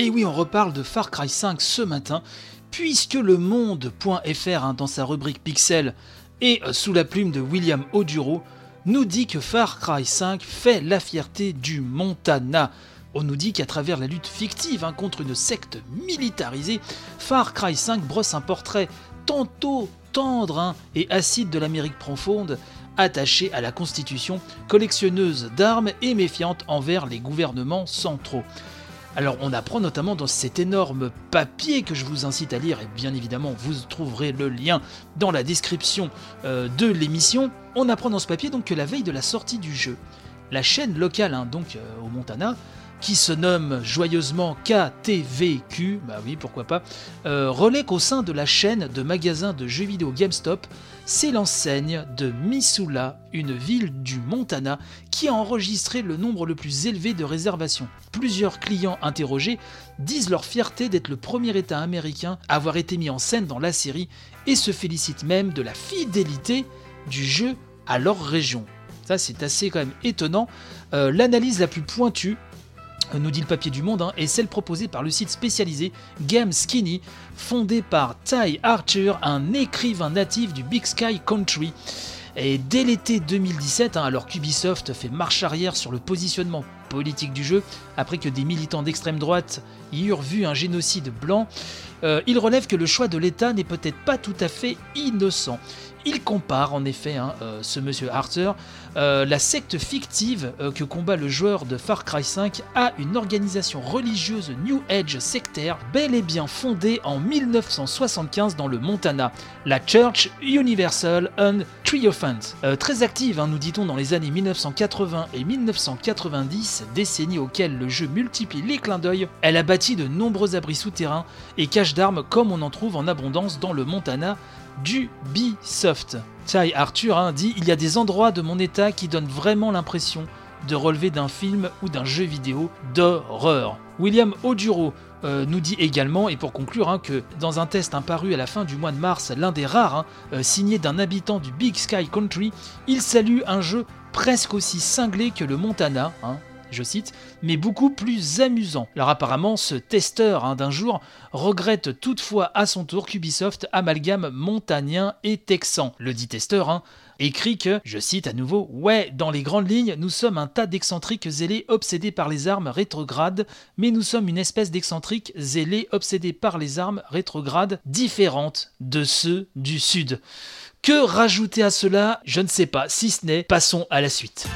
Et oui, on reparle de Far Cry 5 ce matin, puisque le monde.fr, hein, dans sa rubrique Pixel, et euh, sous la plume de William Oduro, nous dit que Far Cry 5 fait la fierté du Montana. On nous dit qu'à travers la lutte fictive hein, contre une secte militarisée, Far Cry 5 brosse un portrait tantôt tendre hein, et acide de l'Amérique profonde, attachée à la Constitution, collectionneuse d'armes et méfiante envers les gouvernements centraux. Alors on apprend notamment dans cet énorme papier que je vous incite à lire, et bien évidemment vous trouverez le lien dans la description euh, de l'émission, on apprend dans ce papier donc que la veille de la sortie du jeu, la chaîne locale hein, donc euh, au Montana, qui se nomme joyeusement KTVQ, bah oui pourquoi pas, euh, relaie qu'au sein de la chaîne de magasins de jeux vidéo GameStop, c'est l'enseigne de Missoula, une ville du Montana, qui a enregistré le nombre le plus élevé de réservations. Plusieurs clients interrogés disent leur fierté d'être le premier État américain à avoir été mis en scène dans la série et se félicitent même de la fidélité du jeu à leur région. Ça c'est assez quand même étonnant. Euh, l'analyse la plus pointue nous dit le papier du monde, hein, est celle proposée par le site spécialisé Game Skinny, fondé par Ty Archer, un écrivain natif du Big Sky Country. Et dès l'été 2017, hein, alors qu'Ubisoft fait marche arrière sur le positionnement politique du jeu, après que des militants d'extrême droite y eurent vu un génocide blanc, euh, il relève que le choix de l'État n'est peut-être pas tout à fait innocent. Il compare en effet, hein, euh, ce monsieur Arthur, euh, la secte fictive que combat le joueur de Far Cry 5 à une organisation religieuse New Age sectaire bel et bien fondée en 1975 dans le Montana, la Church Universal and Triumphant. très active, hein, nous dit-on, dans les années 1980 et 1990, décennies auxquelles le jeu multiplie les clins d'œil, elle a bâti de nombreux abris souterrains et caches d'armes comme on en trouve en abondance dans le Montana du Ubisoft. Ty Arthur hein, dit Il y a des endroits de mon état qui donnent vraiment l'impression de relever d'un film ou d'un jeu vidéo d'horreur. William Oduro euh, nous dit également, et pour conclure, hein, que dans un test paru à la fin du mois de mars, l'un des rares, hein, euh, signé d'un habitant du Big Sky Country, il salue un jeu presque aussi cinglé que le Montana, je cite, mais beaucoup plus amusant. Alors apparemment, ce testeur hein, d'un jour regrette toutefois à son tour qu'Ubisoft amalgame montagnien et texan. Le dit testeur hein, écrit que, je cite à nouveau, Ouais, dans les grandes lignes, nous sommes un tas d'excentriques zélés obsédés par les armes rétrogrades, mais nous sommes une espèce d'excentriques zélés obsédés par les armes rétrogrades différentes de ceux du Sud. Que rajouter à cela? Je ne sais pas, si ce n'est, passons à la suite.